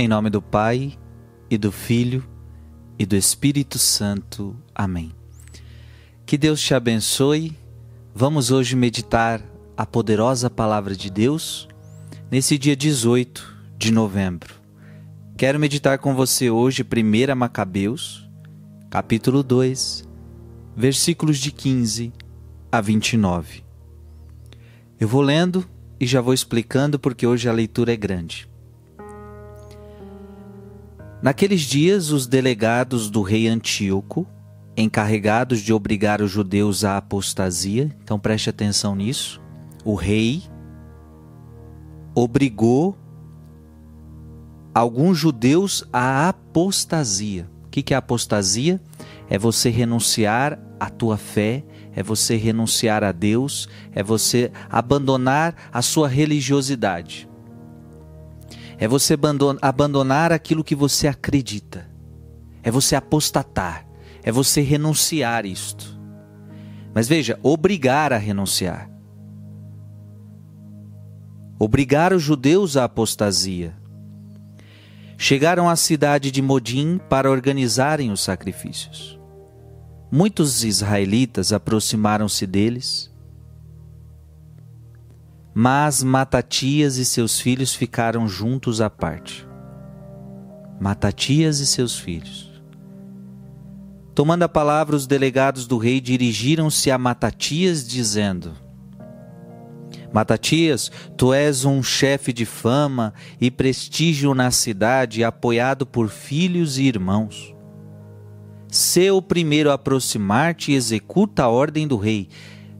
Em nome do Pai, e do Filho, e do Espírito Santo. Amém. Que Deus te abençoe. Vamos hoje meditar a poderosa palavra de Deus nesse dia 18 de novembro. Quero meditar com você hoje 1 Macabeus, capítulo 2, versículos de 15 a 29. Eu vou lendo e já vou explicando porque hoje a leitura é grande. Naqueles dias, os delegados do rei Antíoco, encarregados de obrigar os judeus à apostasia, então preste atenção nisso, o rei obrigou alguns judeus à apostasia. O que é apostasia? É você renunciar à tua fé, é você renunciar a Deus, é você abandonar a sua religiosidade. É você abandonar aquilo que você acredita. É você apostatar. É você renunciar isto. Mas veja, obrigar a renunciar. Obrigar os judeus à apostasia. Chegaram à cidade de Modim para organizarem os sacrifícios. Muitos israelitas aproximaram-se deles mas Matatias e seus filhos ficaram juntos à parte. Matatias e seus filhos. Tomando a palavra, os delegados do rei dirigiram-se a Matatias, dizendo: Matatias, tu és um chefe de fama e prestígio na cidade, apoiado por filhos e irmãos. Sê o primeiro aproximar-te executa a ordem do rei.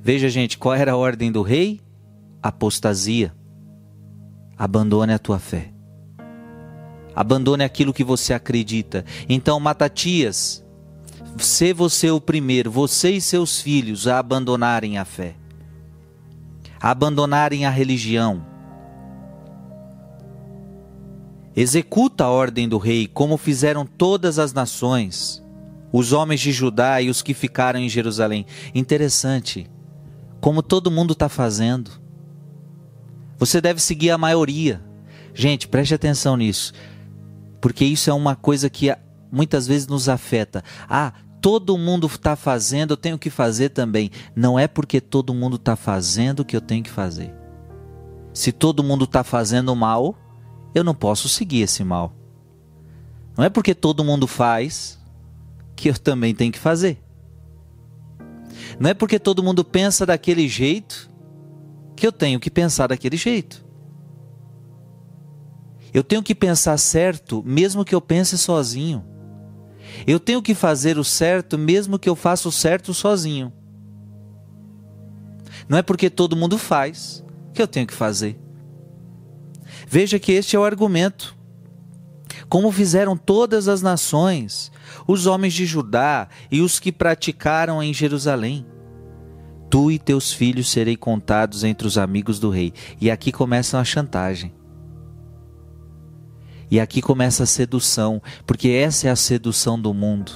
Veja, gente, qual era a ordem do rei? Apostasia. Abandone a tua fé. Abandone aquilo que você acredita. Então, Matatias, se você o primeiro, você e seus filhos, a abandonarem a fé, a abandonarem a religião. Executa a ordem do rei, como fizeram todas as nações, os homens de Judá e os que ficaram em Jerusalém. Interessante, como todo mundo está fazendo. Você deve seguir a maioria. Gente, preste atenção nisso. Porque isso é uma coisa que muitas vezes nos afeta. Ah, todo mundo está fazendo, eu tenho que fazer também. Não é porque todo mundo está fazendo que eu tenho que fazer. Se todo mundo está fazendo mal, eu não posso seguir esse mal. Não é porque todo mundo faz que eu também tenho que fazer. Não é porque todo mundo pensa daquele jeito que eu tenho que pensar daquele jeito. Eu tenho que pensar certo, mesmo que eu pense sozinho. Eu tenho que fazer o certo, mesmo que eu faça o certo sozinho. Não é porque todo mundo faz que eu tenho que fazer. Veja que este é o argumento. Como fizeram todas as nações, os homens de Judá e os que praticaram em Jerusalém. Tu e teus filhos serei contados entre os amigos do rei. E aqui começa a chantagem. E aqui começa a sedução, porque essa é a sedução do mundo.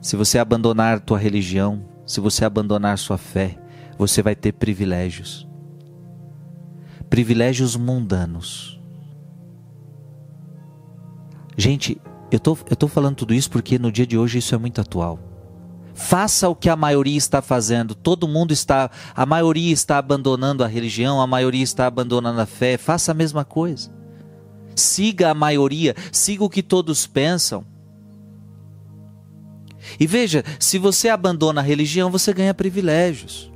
Se você abandonar tua religião, se você abandonar sua fé, você vai ter privilégios. Privilégios mundanos. Gente, eu tô, eu tô falando tudo isso porque no dia de hoje isso é muito atual. Faça o que a maioria está fazendo. Todo mundo está, a maioria está abandonando a religião, a maioria está abandonando a fé. Faça a mesma coisa. Siga a maioria, siga o que todos pensam. E veja, se você abandona a religião, você ganha privilégios.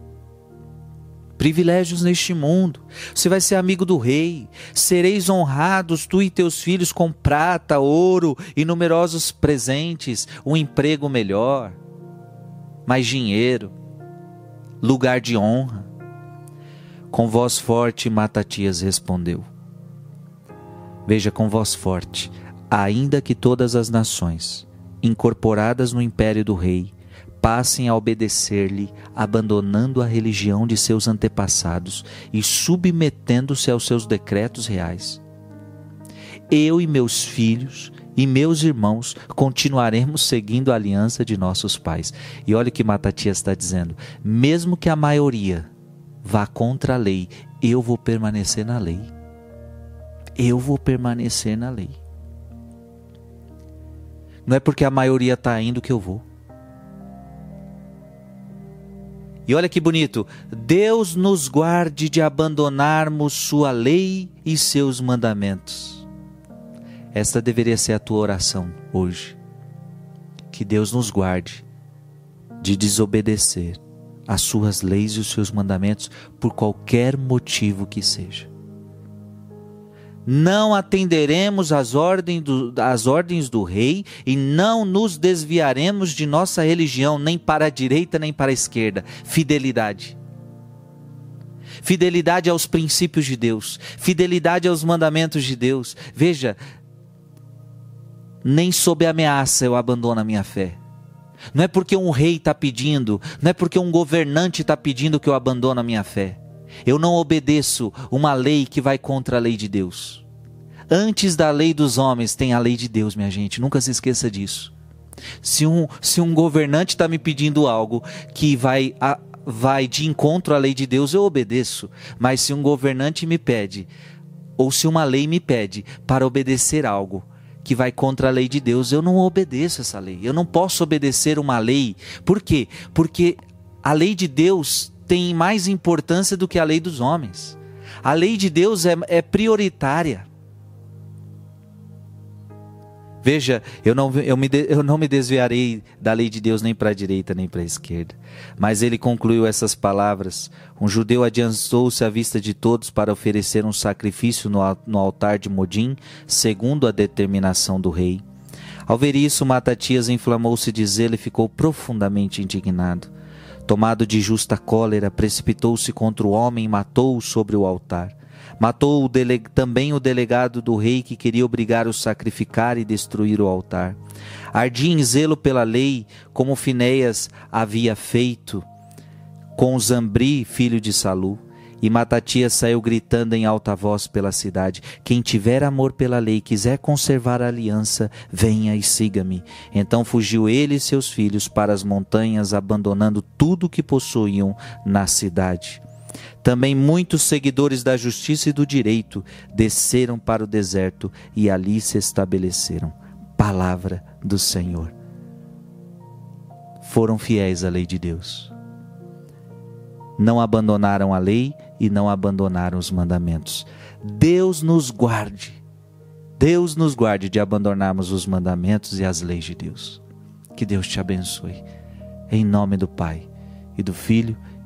Privilégios neste mundo. Você vai ser amigo do rei. Sereis honrados, tu e teus filhos, com prata, ouro e numerosos presentes, um emprego melhor mais dinheiro, lugar de honra. Com voz forte, Matatias respondeu: Veja com voz forte, ainda que todas as nações, incorporadas no império do rei, passem a obedecer-lhe, abandonando a religião de seus antepassados e submetendo-se aos seus decretos reais. Eu e meus filhos e meus irmãos continuaremos seguindo a aliança de nossos pais. E olha o que Matatias está dizendo: mesmo que a maioria vá contra a lei, eu vou permanecer na lei. eu vou permanecer na lei. Não é porque a maioria está indo que eu vou. E olha que bonito, Deus nos guarde de abandonarmos Sua lei e seus mandamentos. Esta deveria ser a tua oração hoje. Que Deus nos guarde de desobedecer as suas leis e os seus mandamentos por qualquer motivo que seja. Não atenderemos às ordens, do, às ordens do rei e não nos desviaremos de nossa religião, nem para a direita nem para a esquerda. Fidelidade. Fidelidade aos princípios de Deus, fidelidade aos mandamentos de Deus. Veja, nem sob ameaça eu abandono a minha fé. Não é porque um rei está pedindo, não é porque um governante está pedindo que eu abandone a minha fé. Eu não obedeço uma lei que vai contra a lei de Deus. Antes da lei dos homens tem a lei de Deus, minha gente, nunca se esqueça disso. Se um, se um governante está me pedindo algo que vai, a, vai de encontro à lei de Deus, eu obedeço. Mas se um governante me pede, ou se uma lei me pede para obedecer algo, que vai contra a lei de Deus, eu não obedeço essa lei. Eu não posso obedecer uma lei. Por quê? Porque a lei de Deus tem mais importância do que a lei dos homens. A lei de Deus é, é prioritária. Veja, eu não, eu, me, eu não me desviarei da lei de Deus nem para a direita nem para a esquerda. Mas ele concluiu essas palavras. Um judeu adiantou-se à vista de todos para oferecer um sacrifício no, no altar de Modim, segundo a determinação do rei. Ao ver isso, Matatias inflamou-se de zelo e ficou profundamente indignado. Tomado de justa cólera, precipitou-se contra o homem e matou-o sobre o altar. Matou o também o delegado do rei que queria obrigar o sacrificar e destruir o altar. Ardia em zelo pela lei, como Finéias havia feito com Zambri, filho de Salu. E Matatias saiu gritando em alta voz pela cidade: Quem tiver amor pela lei, quiser conservar a aliança, venha e siga-me. Então fugiu ele e seus filhos para as montanhas, abandonando tudo o que possuíam na cidade. Também muitos seguidores da justiça e do direito desceram para o deserto e ali se estabeleceram. Palavra do Senhor. Foram fiéis à lei de Deus. Não abandonaram a lei e não abandonaram os mandamentos. Deus nos guarde. Deus nos guarde de abandonarmos os mandamentos e as leis de Deus. Que Deus te abençoe. Em nome do Pai, e do Filho,